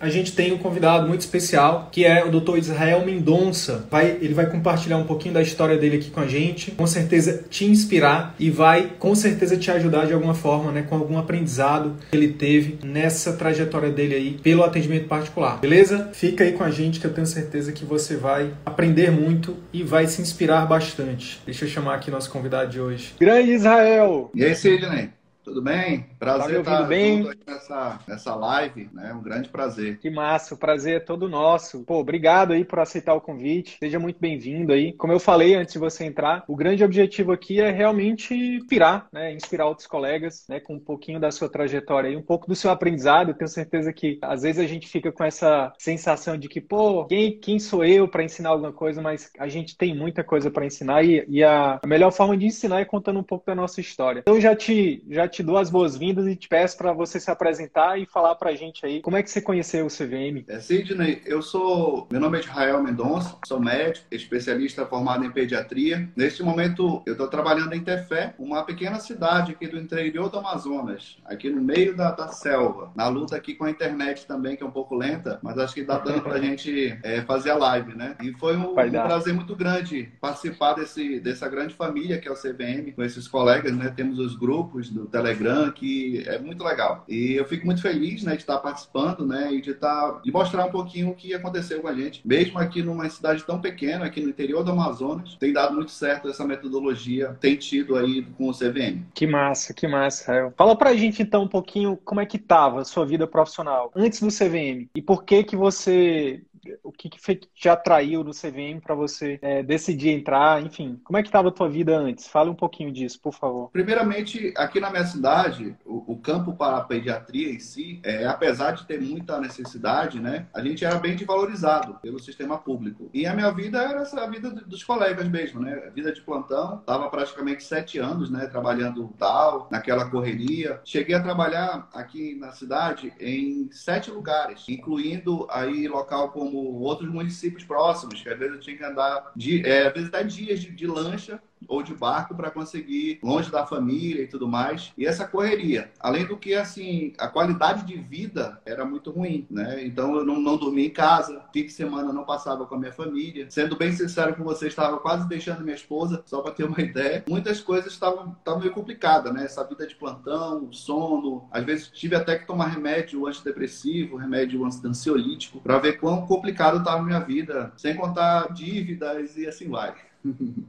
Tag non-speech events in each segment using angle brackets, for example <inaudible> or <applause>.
a gente tem um convidado muito especial, que é o Dr. Israel Mendonça. Vai, ele vai compartilhar um pouquinho da história dele aqui com a gente, com certeza te inspirar e vai com certeza te ajudar de alguma forma, né, com algum aprendizado que ele teve nessa trajetória dele aí pelo atendimento particular. Beleza? Fica aí com a gente que eu tenho certeza que você vai aprender muito e vai se inspirar bastante. Deixa eu chamar aqui nosso convidado de hoje. Grande Israel! E aí, Sidney? Tudo bem? Prazer tá estar bem? junto nessa, nessa live, né? Um grande prazer. Que massa, o prazer é todo nosso. Pô, obrigado aí por aceitar o convite. Seja muito bem-vindo aí. Como eu falei antes de você entrar, o grande objetivo aqui é realmente inspirar, né? Inspirar outros colegas, né? Com um pouquinho da sua trajetória aí, um pouco do seu aprendizado. Eu tenho certeza que às vezes a gente fica com essa sensação de que, pô, quem, quem sou eu para ensinar alguma coisa? Mas a gente tem muita coisa para ensinar e, e a, a melhor forma de ensinar é contando um pouco da nossa história. Então já te já te dou as boas-vindas e te peço para você se apresentar e falar para a gente aí como é que você conheceu o CVM. É, Sidney, eu sou. Meu nome é Israel Mendonça, sou médico, especialista formado em pediatria. Neste momento, eu estou trabalhando em Tefé, uma pequena cidade aqui do interior do Amazonas, aqui no meio da, da selva. Na luta aqui com a internet também, que é um pouco lenta, mas acho que dá dando para a <laughs> gente é, fazer a live, né? E foi um, um prazer muito grande participar desse, dessa grande família que é o CVM, com esses colegas, né? Temos os grupos do Telegram que é muito legal. E eu fico muito feliz, né, de estar participando, né, e de estar de mostrar um pouquinho o que aconteceu com a gente, mesmo aqui numa cidade tão pequena, aqui no interior do Amazonas, tem dado muito certo essa metodologia, tem tido aí com o CVM. Que massa, que massa, Rael. Fala pra gente então um pouquinho como é que tava a sua vida profissional antes do CVM e por que que você o que, que te atraiu no CVM para você é, decidir entrar, enfim, como é que estava a tua vida antes? Fale um pouquinho disso, por favor. Primeiramente, aqui na minha cidade, o, o campo para a pediatria em si, é, apesar de ter muita necessidade, né, a gente era bem desvalorizado pelo sistema público. E a minha vida era essa vida dos colegas mesmo, né, vida de plantão, estava praticamente sete anos, né, trabalhando tal, naquela correria. Cheguei a trabalhar aqui na cidade em sete lugares, incluindo aí local como como outros municípios próximos, que às vezes eu tinha que andar, de, é, às vezes até dias de, de lancha ou de barco para conseguir longe da família e tudo mais. E essa correria. Além do que, assim, a qualidade de vida era muito ruim, né? Então eu não, não dormia em casa, fim de semana não passava com a minha família. Sendo bem sincero com você, estava quase deixando minha esposa, só para ter uma <laughs> ideia. Muitas coisas estavam, meio complicadas, né? Essa vida de plantão, sono. Às vezes tive até que tomar remédio antidepressivo, remédio ansiolítico, para ver quão complicado estava a minha vida, sem contar dívidas e assim vai.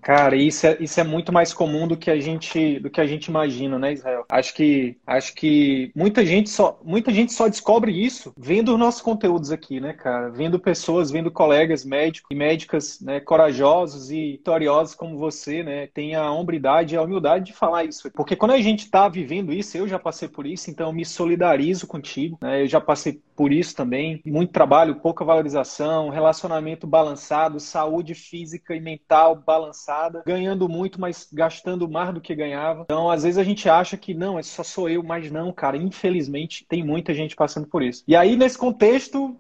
Cara, isso é, isso é muito mais comum do que a gente do que a gente imagina, né, Israel? Acho que acho que muita gente só muita gente só descobre isso vendo os nossos conteúdos aqui, né, cara? Vendo pessoas, vendo colegas médicos e médicas, né, corajosos e vitoriosos como você, né? Tem a hombridade e a humildade de falar isso. Porque quando a gente tá vivendo isso, eu já passei por isso, então eu me solidarizo contigo, né? Eu já passei por isso também. Muito trabalho, pouca valorização, relacionamento balançado, saúde física e mental balançada, ganhando muito, mas gastando mais do que ganhava. Então, às vezes a gente acha que não, é só sou eu, mas não, cara. Infelizmente, tem muita gente passando por isso. E aí, nesse contexto,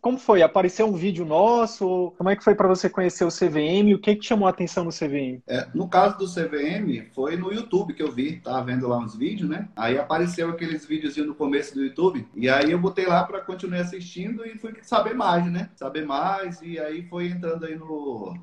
como foi? Apareceu um vídeo nosso? Como é que foi para você conhecer o CVM? O que, que chamou a atenção no CVM? É, no caso do CVM, foi no YouTube que eu vi, tava vendo lá uns vídeos, né? Aí apareceu aqueles vídeos no começo do YouTube, e aí eu botei lá para continuar assistindo e fui saber mais, né? Saber mais, e aí foi entrando aí no.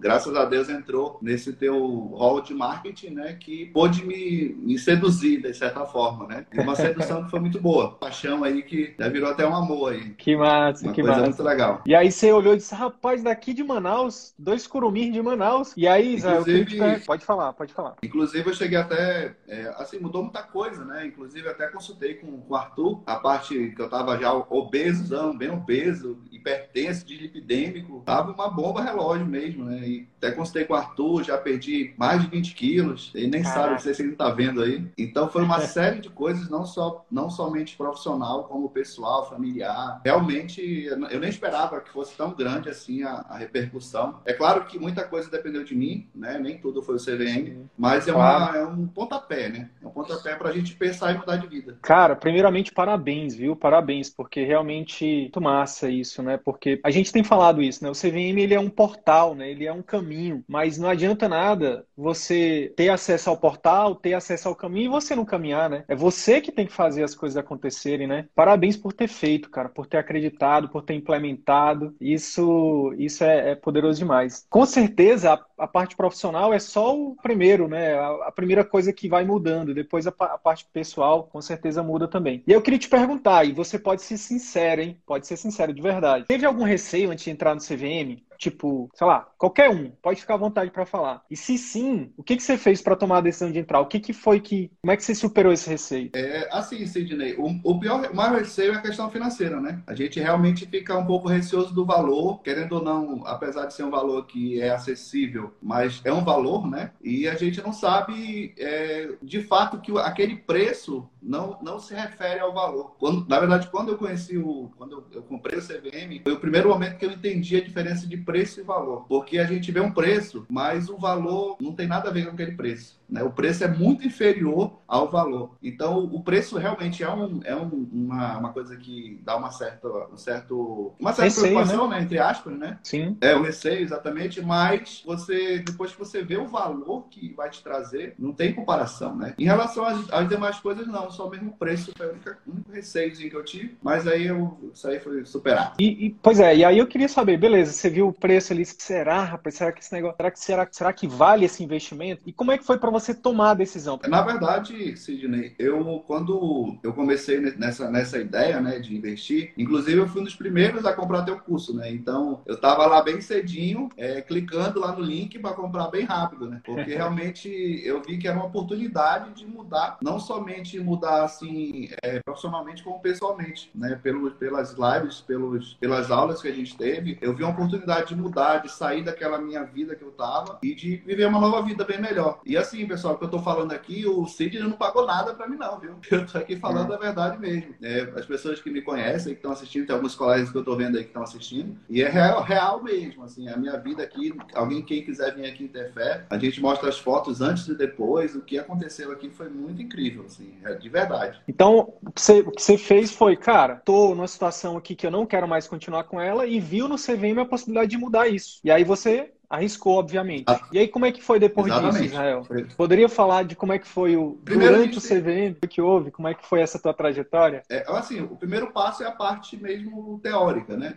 Graças a Deus entrou nesse teu hall de marketing, né? Que pôde me, me seduzir, de certa forma, né? E uma sedução que foi muito boa. Paixão aí que já virou até um amor aí. Que Que massa, Uma que coisa massa. muito legal. E aí você olhou e disse, rapaz, daqui de Manaus, dois curumins de Manaus. E aí, Israel, Inclusive- pode falar, pode falar. Inclusive, eu cheguei até. é, assim, mudou muita coisa, né? Inclusive, até consultei com, o Arthur, a parte que eu tava já obesozão, bem obeso, hipertenso, dislipidêmico. Tava uma bomba relógio mesmo, né? E até consultei com o Arthur, já perdi mais de 20 quilos. Ele nem Caraca. sabe, não sei se ele tá vendo aí. Então, foi uma <laughs> série de coisas, não, só, não somente profissional, como pessoal, familiar. Realmente, eu nem esperava que fosse tão grande assim a, a repercussão. É claro que muita coisa dependeu de mim, né? Nem tudo foi o CVM. Mas é, uma, é um pontapé, né? É um pontapé pra gente pensar e mudar de vida. Cara, primeiramente, parabéns, viu? Parabéns, porque realmente muito massa isso, né? Porque a gente tem falado isso, né? O CVM, ele é um portal, né? Ele é um caminho, mas não adianta nada você ter acesso ao portal, ter acesso ao caminho e você não caminhar, né? É você que tem que fazer as coisas acontecerem, né? Parabéns por ter feito, cara, por ter acreditado, por ter implementado. Isso, isso é, é poderoso demais. Com certeza, a, a parte profissional é só o primeiro, né? A, a primeira coisa que vai mudando. Depois a, a parte pessoal, com certeza, muda também. E eu queria te perguntar, e você pode ser sincero, hein? Pode ser sincero, de verdade. Teve algum receio antes de entrar no CVM? Tipo, sei lá, qualquer um, pode ficar à vontade para falar. E se sim, o que que você fez para tomar a decisão de entrar? O que que foi que, como é que você superou esse receio? É, assim, Sidney, o, o pior, o maior receio é a questão financeira, né? A gente realmente fica um pouco receoso do valor, querendo ou não, apesar de ser um valor que é acessível, mas é um valor, né? E a gente não sabe, é, de fato, que aquele preço não, não se refere ao valor. Quando, na verdade, quando eu conheci o. Quando eu, eu comprei o CVM, foi o primeiro momento que eu entendi a diferença de preço e valor. Porque a gente vê um preço, mas o valor não tem nada a ver com aquele preço. Né? O preço é muito inferior ao valor. Então, o preço realmente é, um, é um- uma, uma coisa que dá uma certa, um certo, uma certa Receio, preocupação, né? Entre aspas, né? Sim. É o receio, exatamente, mas você, depois que você vê o valor que vai te trazer, não tem comparação, né? Em relação às, às demais coisas, não, só mesmo o preço foi o único, o único receiozinho que eu tive, mas aí eu, isso aí foi superado. E, e- pois é, e aí eu queria saber, beleza, você viu o preço ali, será, rapaz, será que esse negócio, será que será, será que vale esse investimento? E como é que foi para você tomar a decisão? Na verdade, Sidney, eu quando eu comecei nessa, nessa ideia, né, de investir, inclusive eu fui um dos primeiros a comprar teu curso, né? Então eu tava lá bem cedinho, é, clicando lá no link para comprar bem rápido, né? Porque <laughs> realmente eu vi que era uma oportunidade de mudar, não somente mudar assim é, profissionalmente como pessoalmente, né? Pelo, pelas lives, pelos, pelas aulas que a gente teve, eu vi uma oportunidade de mudar, de sair daquela minha vida que eu tava e de viver uma nova vida bem melhor. E assim, pessoal, o que eu tô falando aqui, o Sidney não pagou nada pra mim não, viu? <laughs> Eu tô aqui falando a verdade mesmo. É, as pessoas que me conhecem, que estão assistindo, tem alguns colegas que eu tô vendo aí que estão assistindo, e é real, real mesmo, assim, a minha vida aqui, alguém quem quiser vir aqui em Tefé, a gente mostra as fotos antes e depois, o que aconteceu aqui foi muito incrível, assim, é de verdade. Então, o que você, fez foi, cara, tô numa situação aqui que eu não quero mais continuar com ela e viu no CVM a possibilidade de mudar isso. E aí você arriscou, obviamente. Ah. E aí como é que foi depois disso, Exatamente. Israel? Foi- Poderia falar de como é que foi o Primeiro, durante o CVM, o que houve, como é que foi essa tua trajetória? É, assim, o primeiro passo é a parte mesmo teórica, né?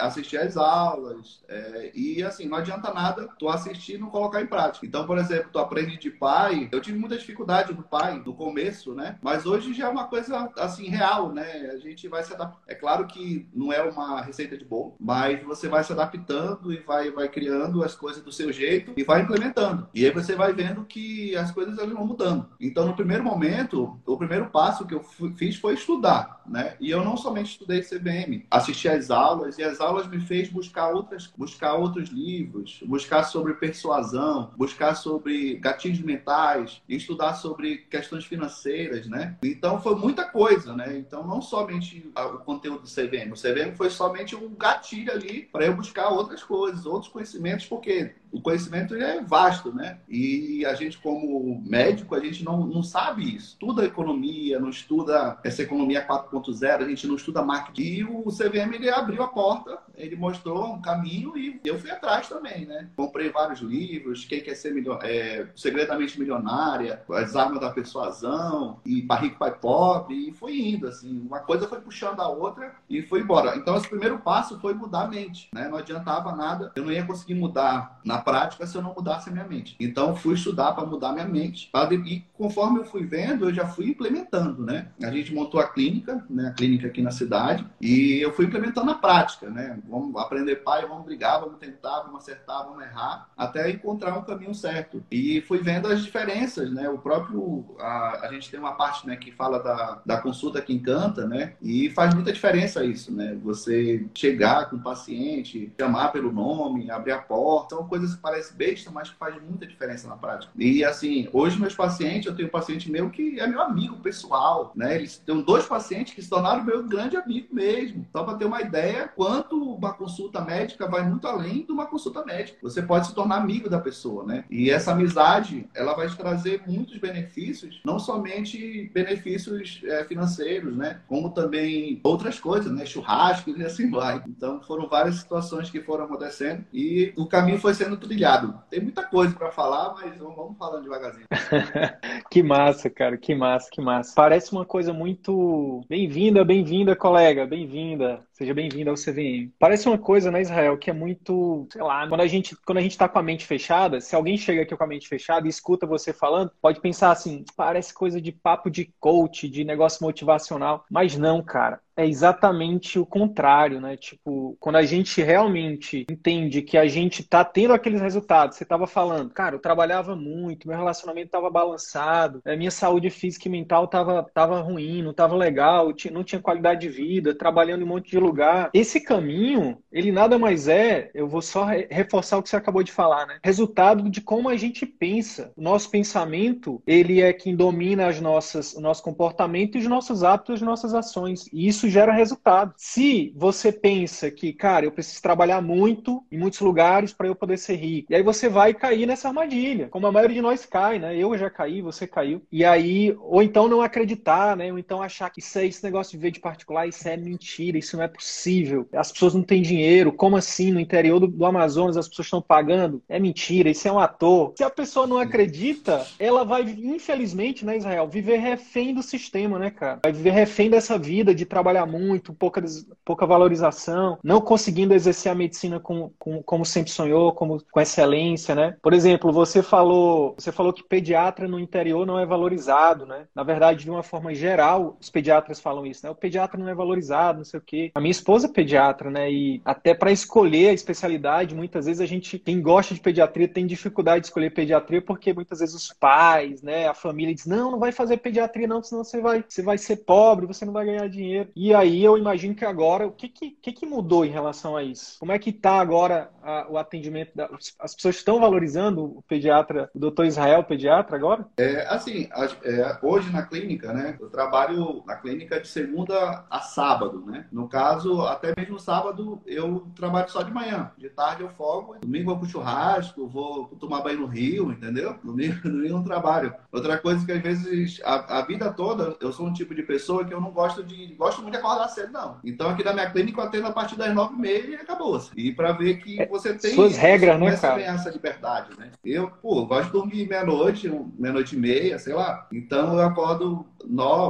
Assistir às aulas. é, e assim, não adianta nada tu assistir e não colocar em prática. Então, por exemplo, tu aprende de pai. Eu tive muita dificuldade no pai no começo, né? Mas hoje já é uma coisa assim, real, né? A gente vai se adaptar. É claro que não é uma receita de bolo, mas você vai se adaptando e vai, vai criando as coisas do seu jeito e vai implementando. E aí você vai vendo que as coisas elas vão mudando. Então, no primeiro momento, o primeiro passo que eu fiz foi estudar, né? E eu não somente estudei CBM, assisti às aulas e as aulas me fez buscar outras, buscar outros livros, buscar sobre persuasão, buscar sobre gatilhos mentais, estudar sobre questões financeiras, né? Então foi muita coisa, né? Então não somente o conteúdo do CVM, o CVM foi somente um gatilho ali para eu buscar outras coisas, outros conhecimentos, porque o conhecimento é vasto, né? E a gente, como médico, a gente não, não sabe isso. Estuda economia, não estuda essa economia 4.0, a gente não estuda marketing. E o CVM ele abriu a porta, ele mostrou um caminho e eu fui atrás também, né? Comprei vários livros, Quem Quer Ser Milio... é, Segredamente Milionária, As Armas da Persuasão, e Para Rico Pai Pobre, e foi indo, assim. Uma coisa foi puxando a outra e foi embora. Então, esse primeiro passo foi mudar a mente, né? Não adiantava nada, eu não ia conseguir mudar na prática se eu não mudasse a minha mente. Então, fui estudar para mudar minha mente. E conforme eu fui vendo, eu já fui implementando, né? A gente montou a clínica, né? A clínica aqui na cidade. E eu fui implementando na prática, né? Vamos aprender pai, vamos brigar, vamos tentar, vamos acertar, vamos errar, até encontrar um caminho certo. E fui vendo as diferenças, né? O próprio... A, a gente tem uma parte, né, que fala da, da consulta que encanta, né? E faz muita diferença isso, né? Você chegar com o paciente, chamar pelo nome, abrir a porta, são coisas que parecem besta, mas que faz muita diferença na prática. E assim, hoje meus pacientes, eu tenho um paciente meu que é meu amigo pessoal, né? Eles têm dois pacientes que se tornaram meu grande amigo mesmo. Só para ter uma ideia, quanto uma consulta médica vai muito além de uma consulta médica. Você pode se tornar amigo da pessoa, né? E essa amizade, ela vai te trazer muitos benefícios, não somente benefícios é, financeiros, né? Como também outras coisas, né? Churrascos e assim vai. Então foram várias situações que foram acontecendo e o caminho foi sendo trilhado. Tem muita coisa para falar, mas vamos falando devagarzinho. <laughs> que massa, cara, que massa, que massa. Parece uma coisa muito bem-vinda, bem-vinda, colega, bem-vinda. Seja bem-vindo ao CVM. Parece uma coisa, né, Israel, que é muito, sei lá, quando a gente, quando a gente tá com a mente fechada, se alguém chega aqui com a mente fechada e escuta você falando, pode pensar assim, parece coisa de papo de coach, de negócio motivacional, mas não, cara é exatamente o contrário, né? Tipo, quando a gente realmente entende que a gente tá tendo aqueles resultados, você tava falando, cara, eu trabalhava muito, meu relacionamento tava balançado, a minha saúde física e mental tava, tava ruim, não tava legal, não tinha qualidade de vida, trabalhando em um monte de lugar. Esse caminho, ele nada mais é, eu vou só reforçar o que você acabou de falar, né? Resultado de como a gente pensa. O nosso pensamento, ele é quem domina as nossas, o nosso comportamento e os nossos hábitos, as nossas ações. E isso isso gera resultado. Se você pensa que, cara, eu preciso trabalhar muito em muitos lugares para eu poder ser rico, e aí você vai cair nessa armadilha, como a maioria de nós cai, né? Eu já caí, você caiu. E aí, ou então não acreditar, né? Ou então achar que isso é esse negócio de ver de particular, isso é mentira, isso não é possível. As pessoas não têm dinheiro. Como assim? No interior do, do Amazonas as pessoas estão pagando? É mentira, isso é um ator. Se a pessoa não acredita, ela vai, infelizmente, né, Israel, viver refém do sistema, né, cara? Vai viver refém dessa vida de trabalhar muito, pouca, pouca valorização, não conseguindo exercer a medicina com, com, como sempre sonhou, como, com excelência, né? Por exemplo, você falou, você falou que pediatra no interior não é valorizado, né? Na verdade, de uma forma geral, os pediatras falam isso, né? O pediatra não é valorizado, não sei o quê. A minha esposa é pediatra, né? E até para escolher a especialidade, muitas vezes a gente, quem gosta de pediatria, tem dificuldade de escolher pediatria porque muitas vezes os pais, né, a família diz: "Não, não vai fazer pediatria não, senão você vai, você vai ser pobre, você não vai ganhar dinheiro". E aí eu imagino que agora, o que, que, que mudou em relação a isso? Como é que está agora a, o atendimento? Da, as pessoas estão valorizando o pediatra, o doutor Israel, pediatra, agora? É, assim, é, hoje na clínica, né? Eu trabalho na clínica de segunda a sábado, né? No caso, até mesmo sábado, eu trabalho só de manhã. De tarde eu folgo. Domingo eu vou pro churrasco, vou tomar banho no rio, entendeu? Domingo, <laughs> domingo não trabalho. Outra coisa que às vezes, a, a vida toda, eu sou um tipo de pessoa que eu não gosto de... Gosto muito de acordar cedo, não. Então aqui na minha clínica eu atendo a partir das nove e meia e acabou-se. E para ver que é, você tem suas regras, né, cara? essa liberdade, né? Eu, pô, gosto de dormir meia-noite, meia-noite e meia, sei lá. Então eu acordo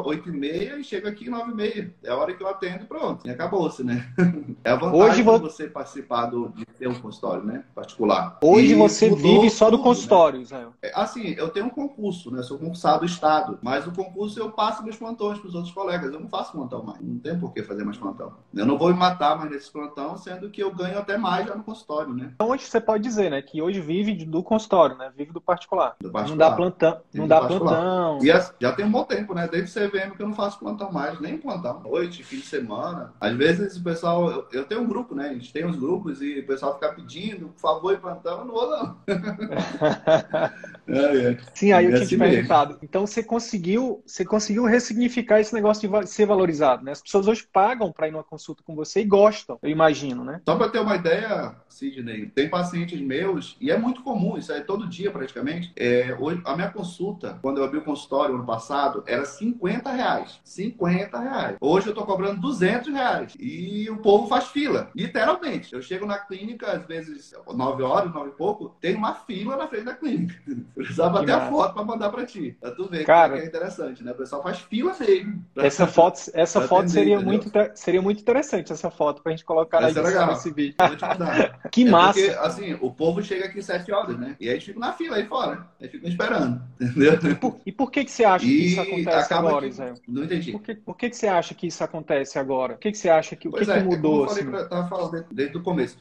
oito e meia e chego aqui nove e meia. É a hora que eu atendo e pronto. E acabou-se, né? <laughs> É a vantagem Hoje de você participar do, de ter um consultório, né? Particular. Hoje e você vive só do tudo, consultório, né? Israel. É, assim, eu tenho um concurso, né? Sou concursado do Estado. Mas o concurso eu passo meus plantões para os outros colegas. Eu não faço plantão mais. Não tem por que fazer mais plantão. Eu não vou me matar mais nesse plantão, sendo que eu ganho até mais já no consultório, né? Então hoje você pode dizer, né? Que hoje vive do consultório, né? Vive do particular. Do particular. Não dá plantão. Não dá plantão. E já tem um bom tempo, né? Desde o CVM que eu não faço plantão mais, nem plantão. Noite, fim de semana. Às vezes o pessoal. Eu, eu tenho um grupo, né? A gente tem uns grupos e o pessoal fica pedindo, por favor, plantão. Eu não vou, não. <laughs> é, é. Sim, aí eu tinha te perguntado. Então você conseguiu, você conseguiu ressignificar esse negócio de ser valorizado, né? As pessoas hoje pagam para ir numa consulta com você e gostam, eu imagino, né? Só para ter uma ideia, Sidney, tem pacientes meus, e é muito comum, isso é todo dia praticamente. É, hoje, a minha consulta, quando eu abri o consultório ano passado, era 50 reais. 50 reais. Hoje eu tô cobrando 200 reais. E o povo faz fila, literalmente. Eu chego na clínica, às vezes, 9 horas, 9 e pouco, tem uma fila na frente da clínica. <laughs> Precisava até a foto para mandar para ti. Pra tu ver Cara, que é interessante, né? O pessoal faz fila mesmo. Essa foto, essa foto seria, muito, seria muito interessante, essa foto, pra gente colocar essa na edição desse vídeo. <laughs> Que é massa! Porque, assim, o povo chega aqui sete horas, né? E aí eles ficam na fila aí fora. Aí ficam esperando, <laughs> entendeu? E por, e por que, que você acha e que isso acontece agora, que... Israel? Não entendi. Por, que, por que, que você acha que isso acontece agora? O que, que você acha que, o que, é, que mudou? É como eu falei, assim? pra, tava falando desde o começo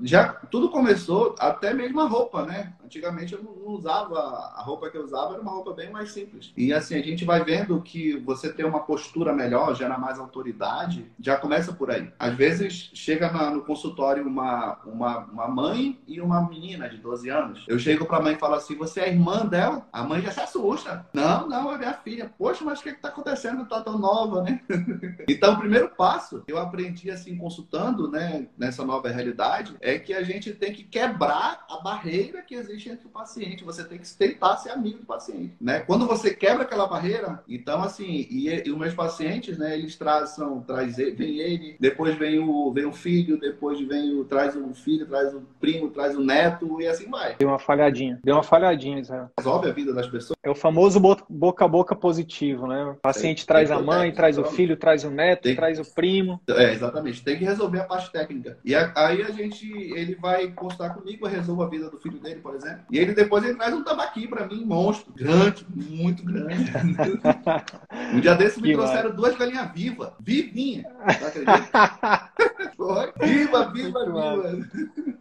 já tudo começou, até mesmo a roupa, né? Antigamente eu não usava, a roupa que eu usava era uma roupa bem mais simples. E assim, a gente vai vendo que você ter uma postura melhor, gera mais autoridade, já começa por aí. Às vezes chega na, no consultório uma, uma, uma mãe e uma menina de 12 anos. Eu chego pra mãe e falo assim: você é irmã dela? A mãe já se assusta. Não, não, é minha filha. Poxa, mas o que, que tá acontecendo? Tá tão nova, né? <laughs> então, o primeiro passo eu aprendi assim, consultando, né, nessa nova realidade verdade é que a gente tem que quebrar a barreira que existe entre o paciente. Você tem que tentar ser amigo do paciente, né? Quando você quebra aquela barreira, então assim, e, e os meus pacientes, né, eles trazem, traz, vem ele, depois vem o, vem o filho, depois vem o, traz o filho, traz o primo, traz o neto e assim vai. Deu uma falhadinha. Deu uma falhadinha, Israel. Resolve a vida das pessoas. É o famoso boca a boca positivo, né? O paciente traz a mãe, traz o filho, traz o neto, tem... traz o primo. É, exatamente. Tem que resolver a parte técnica. E aí a gente ele vai constar comigo, eu resolvo a vida do filho dele, por exemplo. E ele depois ele traz um tambaqui para mim, monstro, grande, muito grande. <laughs> um dia desse me que trouxeram duas galinhas vivas, vivinha. <laughs> Foi? Viva, viva, viva.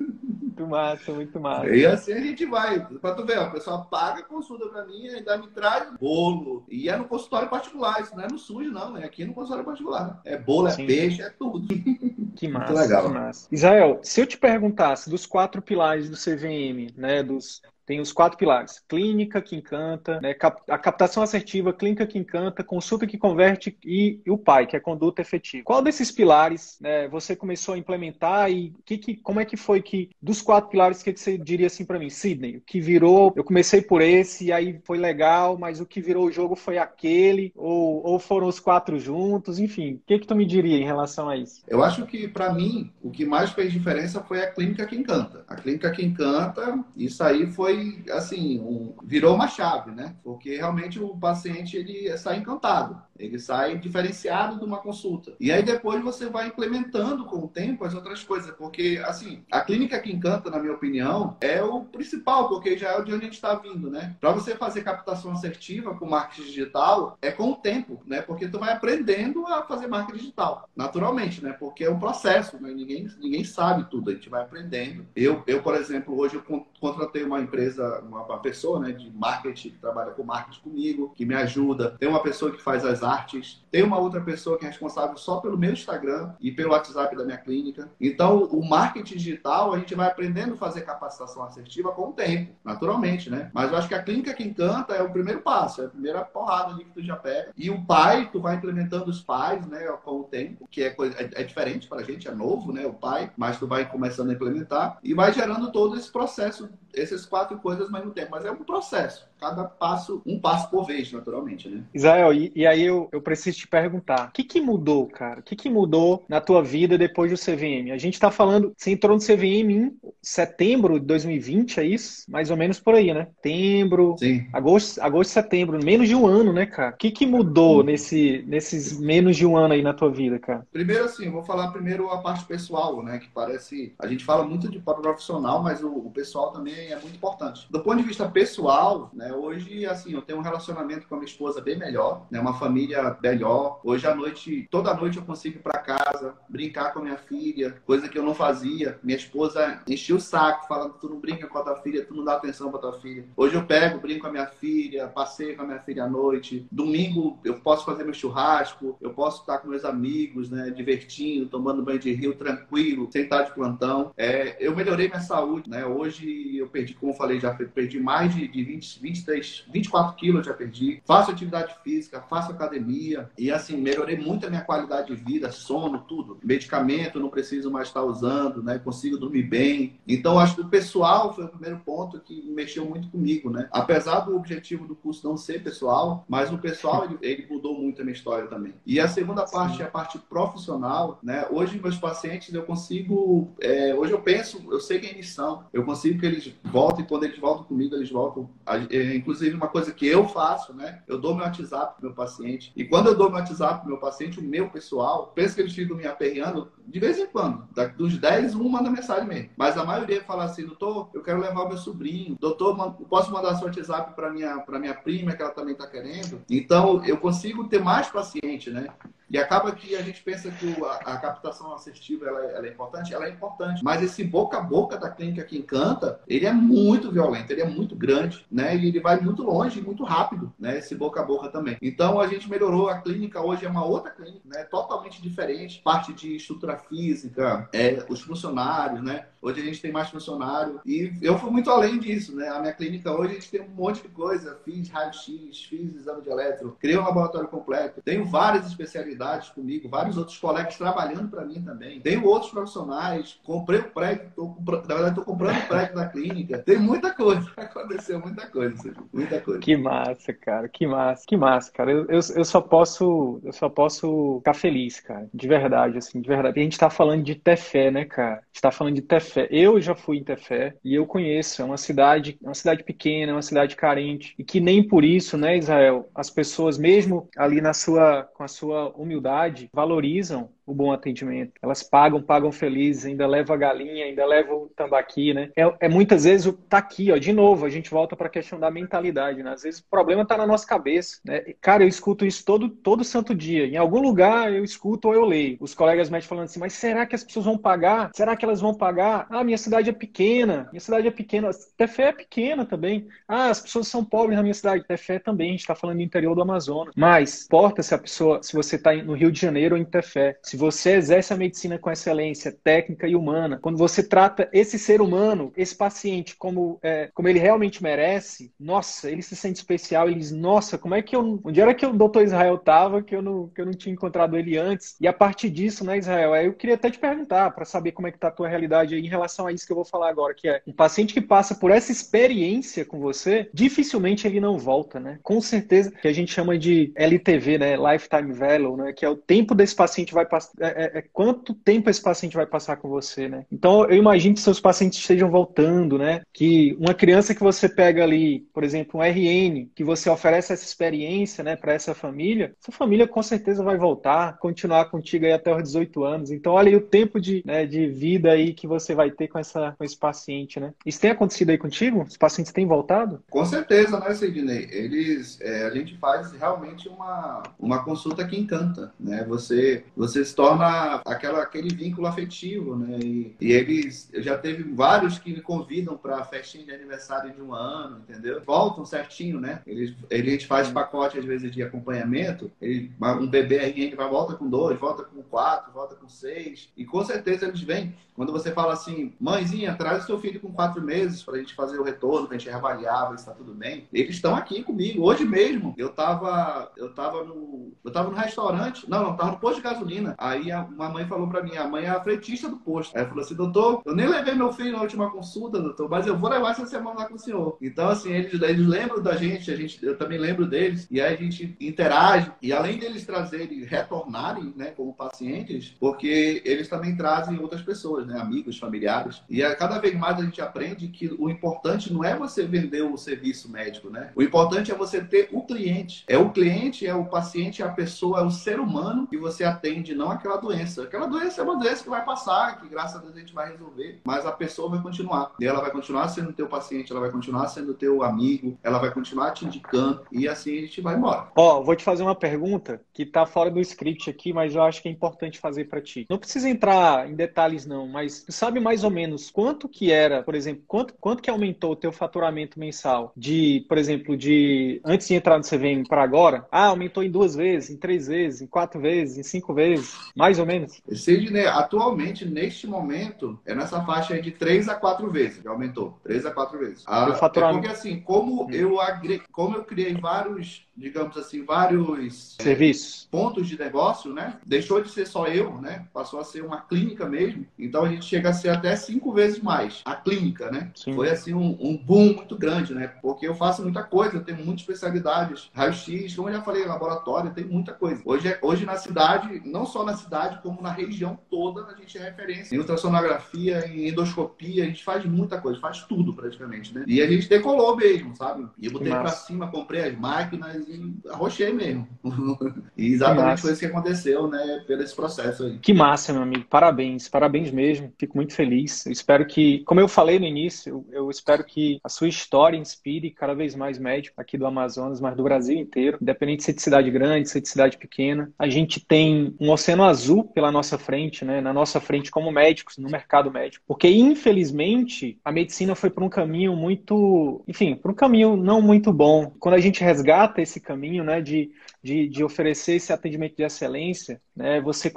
Muito massa, muito massa. E assim a gente vai. Pra tu ver, a pessoa paga consulta pra mim e ainda me traz bolo. E é no consultório particular, isso não é no SUS, não. É aqui no consultório particular. É bolo, é Sim. peixe, é tudo. <laughs> Que massa, muito legal. que massa. Israel, se eu te perguntasse dos quatro pilares do CVM, né, dos tem os quatro pilares: clínica que encanta, né, a captação assertiva, clínica que encanta, consulta que converte e, e o pai, que é conduta efetiva. Qual desses pilares né, você começou a implementar e que, que, como é que foi que, dos quatro pilares, o que, que você diria assim para mim? Sidney, o que virou, eu comecei por esse e aí foi legal, mas o que virou o jogo foi aquele, ou, ou foram os quatro juntos, enfim, o que, que tu me diria em relação a isso? Eu acho que, para mim, o que mais fez diferença foi a clínica que encanta. A clínica que encanta, isso aí foi assim, um, virou uma chave, né? Porque realmente o paciente ele sai encantado, ele sai diferenciado de uma consulta. E aí depois você vai implementando com o tempo as outras coisas, porque assim, a clínica que encanta, na minha opinião, é o principal, porque já é de onde a gente está vindo, né? Para você fazer captação assertiva com marketing digital, é com o tempo, né? Porque tu vai aprendendo a fazer marketing digital, naturalmente, né? Porque é um processo, né? Ninguém, ninguém sabe tudo, a gente vai aprendendo. Eu, eu por exemplo, hoje eu contratei uma empresa uma, pessoa né, de marketing que trabalha com marketing comigo, que me ajuda. Tem uma pessoa que faz as artes. Tem uma outra pessoa que é responsável só pelo meu Instagram e pelo WhatsApp da minha clínica. Então, o marketing digital, a gente vai aprendendo a fazer capacitação assertiva com o tempo, naturalmente, né? Mas eu acho que a clínica que encanta é o primeiro passo, é a primeira porrada ali que tu já pega. E o pai, tu vai implementando os pais, né, com o tempo, que é, coisa, é, é diferente para a gente, é novo, né, o pai, mas tu vai começando a implementar e vai gerando todo esse processo, esses quatro coisas ao mesmo tempo, mas é um processo cada passo, um passo por vez, naturalmente, né? Israel, e, e aí eu, eu preciso te perguntar, o que que mudou, cara? O que que mudou na tua vida depois do CVM? A gente tá falando, você entrou no CVM em setembro de 2020, é isso? Mais ou menos por aí, né? Setembro, Sim. agosto, agosto, setembro, menos de um ano, né, cara? O que que mudou nesse, nesses menos de um ano aí na tua vida, cara? Primeiro, assim, vou falar primeiro a parte pessoal, né? Que parece, a gente fala muito de profissional, mas o, o pessoal também é muito importante. Do ponto de vista pessoal, né? Hoje, assim, eu tenho um relacionamento com a minha esposa bem melhor, né? Uma família melhor. Hoje à noite, toda noite eu consigo ir para casa, brincar com a minha filha, coisa que eu não fazia. Minha esposa enchia o saco, falando: tu não brinca com a tua filha, tu não dá atenção para tua filha. Hoje eu pego, brinco com a minha filha, passeio com a minha filha à noite. Domingo eu posso fazer meu churrasco, eu posso estar com meus amigos, né? Divertindo, tomando banho de rio tranquilo, sem estar de plantão. É, eu melhorei minha saúde, né? Hoje eu perdi, como eu falei, já perdi mais de, de 20, 20 23, 24 quilos já perdi. Faço atividade física, faço academia e assim, melhorei muito a minha qualidade de vida, sono, tudo. Medicamento não preciso mais estar usando, né? Consigo dormir bem. Então, acho que o pessoal foi o primeiro ponto que mexeu muito comigo, né? Apesar do objetivo do curso não ser pessoal, mas o pessoal, ele, ele mudou muito a minha história também. E a segunda parte Sim. é a parte profissional, né? Hoje, meus pacientes, eu consigo... É, hoje eu penso, eu sei quem eles são, eu consigo que eles voltem, quando eles voltam comigo, eles voltam... É, inclusive, uma coisa que eu faço, né? Eu dou meu WhatsApp pro meu paciente. E quando eu dou meu WhatsApp pro meu paciente, o meu pessoal, penso que eles ficam me aperreando de vez em quando. Dos 10, um manda mensagem mesmo. Mas a maioria fala assim, doutor, eu quero levar o meu sobrinho. Doutor, posso mandar seu WhatsApp para minha, minha prima, que ela também está querendo? Então, eu consigo ter mais paciente, né? E acaba que a gente pensa que a, captação assistiva ela, ela, é importante, ela é importante. Mas esse boca a boca da clínica que encanta, ele é muito violento, ele é muito grande, né? E ele vai muito longe, muito rápido, né? Esse boca a boca também. Então a gente melhorou a clínica, hoje é uma outra clínica, né? Totalmente diferente. Parte de estrutura física, é, os funcionários, né? Hoje a gente tem mais funcionário e eu fui muito além disso, né? A minha clínica hoje a gente tem um monte de coisa. Fiz raio-x, fiz exame de eletro, criei um laboratório completo, tenho várias especialidades atividades comigo, vários outros colegas trabalhando para mim também. Tenho outros profissionais, comprei o prédio, tô, na verdade estou comprando o prédio da clínica. Tem muita coisa, <laughs> aconteceu muita coisa, muita coisa. Que massa, cara, que massa, que massa, cara. Eu, eu, eu só posso, eu só posso ficar feliz, cara, de verdade, assim, de verdade. a gente está falando de Tefé, né, cara? Está falando de Tefé. Eu já fui em Tefé e eu conheço, é uma cidade, é uma cidade pequena, é uma cidade carente e que nem por isso, né, Israel, as pessoas mesmo ali na sua, com a sua humildade, valorizam o bom atendimento. Elas pagam, pagam felizes, ainda levam a galinha, ainda levam o tambaqui, né? É, é muitas vezes o tá aqui, ó, de novo, a gente volta para a questão da mentalidade, né? Às vezes o problema tá na nossa cabeça, né? Cara, eu escuto isso todo, todo santo dia. Em algum lugar eu escuto ou eu leio. Os colegas médicos falando assim, mas será que as pessoas vão pagar? Será que elas vão pagar? Ah, minha cidade é pequena, minha cidade é pequena. Tefé é pequena também. Ah, as pessoas são pobres na minha cidade. Tefé também, a gente está falando do interior do Amazonas. Mas, importa se a pessoa, se você está no Rio de Janeiro ou em Tefé. Se você exerce a medicina com excelência técnica e humana, quando você trata esse ser humano, esse paciente, como, é, como ele realmente merece, nossa, ele se sente especial, ele diz, nossa, como é que eu. Onde era que o doutor Israel estava que eu, não, que eu não tinha encontrado ele antes? E a partir disso, né, Israel, eu queria até te perguntar, para saber como é que está a tua realidade aí em relação a isso que eu vou falar agora, que é um paciente que passa por essa experiência com você, dificilmente ele não volta, né? Com certeza, que a gente chama de LTV, né? Lifetime Value, né? Que é o tempo desse paciente vai passar. É, é é, quanto tempo esse paciente vai passar com você, né? Então, eu imagino que seus pacientes estejam voltando, né? Que uma criança que você pega ali, por exemplo, um RN, que você oferece essa experiência, né, para essa família, essa família com certeza vai voltar, continuar contigo aí até os 18 anos. Então, olha aí o tempo de, né, de vida aí que você vai ter com, essa, com esse paciente, né? Isso tem acontecido aí contigo? Os pacientes têm voltado? Com certeza, né, Sidney? Eles, é, a gente faz realmente uma, uma consulta que encanta, né? Você, você se torna aquela, aquele vínculo afetivo, né? E, e eles, eu já teve vários que me convidam para festinha de aniversário de um ano, entendeu? Voltam certinho, né? Eles, eles faz pacote às vezes de acompanhamento. Ele, um bebê RN vai volta com dois, volta com quatro, volta com seis, e com certeza eles vêm. Quando você fala assim, mãezinha, traz o seu filho com quatro meses para a gente fazer o retorno, para a gente se está tudo bem. Eles estão aqui comigo. Hoje mesmo, eu estava eu tava no, eu tava no restaurante, não, não, tava no posto de gasolina. Aí a, uma mãe falou para mim, a mãe é a frentista do posto. Aí falou assim, doutor, eu nem levei meu filho na última consulta, doutor, mas eu vou levar essa semana lá com o senhor. Então, assim, eles, eles lembram da gente, a gente, eu também lembro deles, e aí a gente interage. E além deles trazerem, retornarem, né, como pacientes, porque eles também trazem outras pessoas, né, amigos, familiares. E a, cada vez mais a gente aprende que o importante não é você vender o serviço médico, né? O importante é você ter o cliente. É o cliente, é o paciente, é a pessoa, é o ser humano que você atende, não aquela doença doença. Aquela doença é uma doença que vai passar, que graças a Deus a gente vai resolver, mas a pessoa vai continuar. E ela vai continuar sendo teu paciente, ela vai continuar sendo teu amigo, ela vai continuar te indicando e assim a gente vai embora. Ó, oh, vou te fazer uma pergunta que tá fora do script aqui, mas eu acho que é importante fazer para ti. Não precisa entrar em detalhes não, mas tu sabe mais ou menos quanto que era, por exemplo, quanto, quanto que aumentou o teu faturamento mensal de, por exemplo, de antes de entrar no CVM para agora? Ah, aumentou em duas vezes, em três vezes, em quatro vezes, em cinco vezes, mais ou menos? Sidney, atualmente, neste momento, é nessa faixa de 3 a 4 vezes, já aumentou. 3 a 4 vezes. Ah, é porque assim, como, hum. eu agre... como eu criei vários digamos assim, vários serviços, é, pontos de negócio, né? Deixou de ser só eu, né? Passou a ser uma clínica mesmo. Então a gente chega a ser até cinco vezes mais a clínica, né? Sim. Foi assim um, um, boom muito grande, né? Porque eu faço muita coisa, eu tenho muitas especialidades, raio-x, como eu já falei, laboratório, tem muita coisa. Hoje, é, hoje na cidade, não só na cidade, como na região toda, a gente é referência em ultrassonografia, em endoscopia, a gente faz muita coisa, faz tudo praticamente, né? E a gente decolou mesmo, sabe? E eu botei para cima, comprei as máquinas arrochei mesmo. <laughs> e exatamente foi isso que aconteceu, né? Pelo esse processo aí. Que massa, meu amigo. Parabéns, parabéns mesmo. Fico muito feliz. Eu espero que, como eu falei no início, eu espero que a sua história inspire cada vez mais médicos aqui do Amazonas, mas do Brasil inteiro, independente de ser de cidade grande, ser de cidade pequena. A gente tem um oceano azul pela nossa frente, né? Na nossa frente como médicos, no mercado médico. Porque, infelizmente, a medicina foi por um caminho muito, enfim, por um caminho não muito bom. Quando a gente resgata esse caminho, né, de, de, de oferecer esse atendimento de excelência, né, você,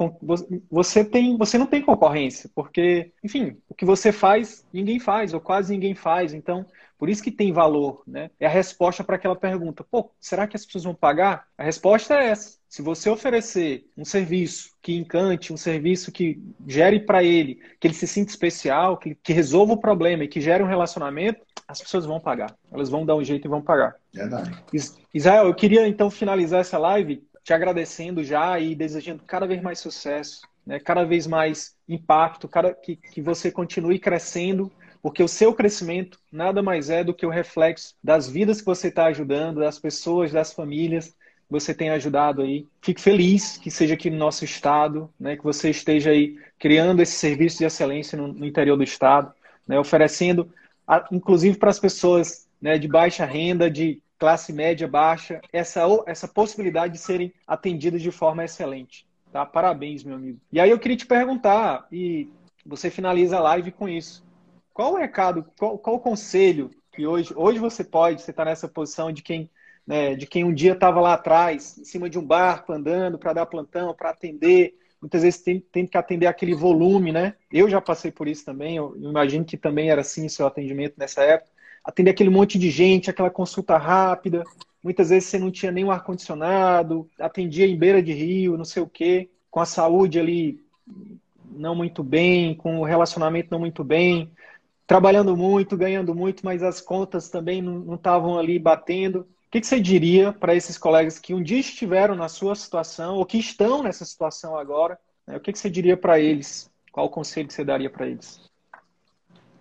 você, tem, você não tem concorrência, porque, enfim, o que você faz, ninguém faz, ou quase ninguém faz. Então, por isso que tem valor, né? É a resposta para aquela pergunta. Pô, será que as pessoas vão pagar? A resposta é essa. Se você oferecer um serviço que encante, um serviço que gere para ele, que ele se sinta especial, que, que resolva o problema e que gere um relacionamento, as pessoas vão pagar. Elas vão dar um jeito e vão pagar. Verdade. Israel, eu queria então finalizar essa live te agradecendo já e desejando cada vez mais sucesso, né? cada vez mais impacto, cada, que, que você continue crescendo porque o seu crescimento nada mais é do que o reflexo das vidas que você está ajudando, das pessoas, das famílias que você tem ajudado aí. Fico feliz que seja aqui no nosso estado, né, que você esteja aí criando esse serviço de excelência no, no interior do estado, né, oferecendo, a, inclusive para as pessoas né, de baixa renda, de classe média baixa, essa, essa possibilidade de serem atendidas de forma excelente. Tá? Parabéns, meu amigo. E aí eu queria te perguntar, e você finaliza a live com isso. Qual o recado, qual, qual o conselho que hoje, hoje você pode, você está nessa posição de quem, né, de quem um dia estava lá atrás, em cima de um barco, andando para dar plantão, para atender, muitas vezes tem, tem, que atender aquele volume, né? Eu já passei por isso também, eu imagino que também era assim o seu atendimento nessa época. Atender aquele monte de gente, aquela consulta rápida, muitas vezes você não tinha nem um ar-condicionado, atendia em beira de rio, não sei o quê, com a saúde ali não muito bem, com o relacionamento não muito bem trabalhando muito, ganhando muito, mas as contas também não estavam ali batendo. O que, que você diria para esses colegas que um dia estiveram na sua situação ou que estão nessa situação agora? Né? O que, que você diria para eles? Qual o conselho que você daria para eles?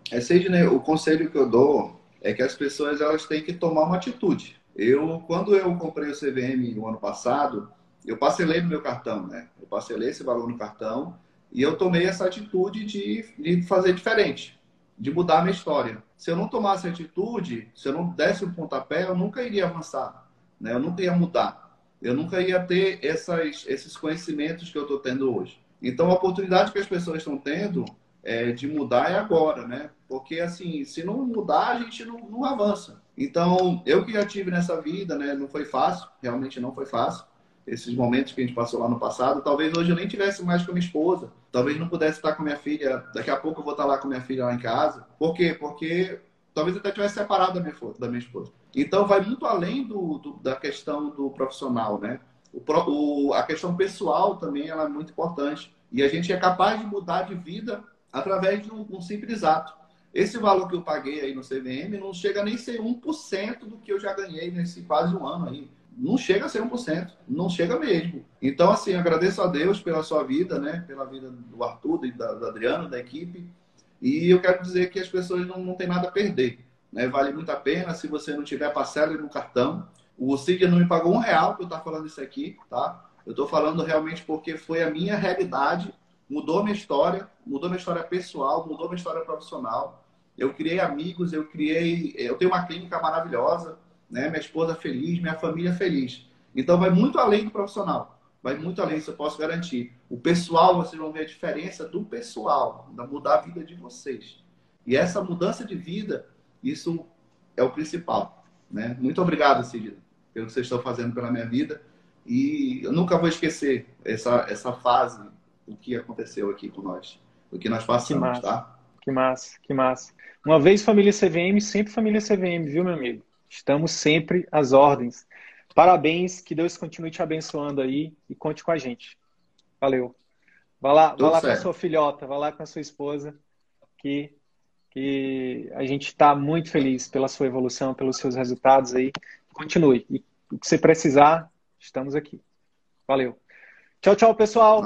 É, Sidney, o conselho que eu dou é que as pessoas elas têm que tomar uma atitude. Eu, quando eu comprei o CVM no ano passado, eu parcelei no meu cartão, né? Eu parcelei esse valor no cartão e eu tomei essa atitude de, de fazer diferente de mudar a minha história. Se eu não tomasse atitude, se eu não desse um pontapé, eu nunca iria avançar, né? Eu nunca ia mudar. Eu nunca ia ter essas, esses conhecimentos que eu estou tendo hoje. Então, a oportunidade que as pessoas estão tendo é, de mudar é agora, né? Porque, assim, se não mudar, a gente não, não avança. Então, eu que já tive nessa vida, né? Não foi fácil, realmente não foi fácil esses momentos que a gente passou lá no passado. Talvez hoje eu nem tivesse mais com a minha esposa. Talvez não pudesse estar com minha filha. Daqui a pouco eu vou estar lá com minha filha lá em casa. Por quê? Porque talvez eu até tivesse separado da minha, da minha esposa. Então vai muito além do, do da questão do profissional, né? O, o, a questão pessoal também ela é muito importante. E a gente é capaz de mudar de vida através de um, um simples ato. Esse valor que eu paguei aí no CVM não chega nem a ser 1% do que eu já ganhei nesse quase um ano aí não chega a ser 1%, não chega mesmo. Então, assim, agradeço a Deus pela sua vida, né? Pela vida do Arthur, da, do Adriano, da equipe. E eu quero dizer que as pessoas não, não têm nada a perder. Né? Vale muito a pena se você não tiver parcela no cartão. O Cid não me pagou um real para eu estar falando isso aqui, tá? Eu estou falando realmente porque foi a minha realidade, mudou minha história, mudou minha história pessoal, mudou minha história profissional. Eu criei amigos, eu criei. Eu tenho uma clínica maravilhosa né? Minha esposa feliz, minha família feliz. Então vai muito além do profissional. Vai muito além, isso eu posso garantir. O pessoal, vocês vão ver a diferença do pessoal, da mudar a vida de vocês. E essa mudança de vida, isso é o principal. Né? Muito obrigado, Cid, pelo que vocês estão fazendo pela minha vida. E eu nunca vou esquecer essa, essa fase, o que aconteceu aqui com nós, o que nós passamos, que tá? Que massa, que massa. Uma vez família CVM, sempre família CVM, viu, meu amigo? Estamos sempre às ordens. Parabéns, que Deus continue te abençoando aí e conte com a gente. Valeu. Vai lá, vai lá com a sua filhota, vai lá com a sua esposa, que, que a gente está muito feliz pela sua evolução, pelos seus resultados aí. Continue. E o que você precisar, estamos aqui. Valeu. Tchau, tchau, pessoal.